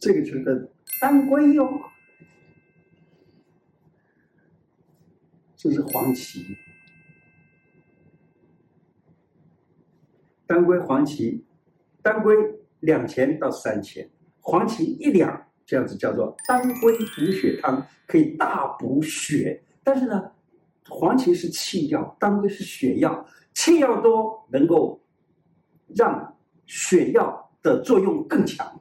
这个就是当归哟这是黄芪。当归黄芪当归两钱到三钱。黄芪一两这样子叫做当归补血汤可以大补血。但是呢黄芪是气药当归是血药。气药多能够让血药的作用更强。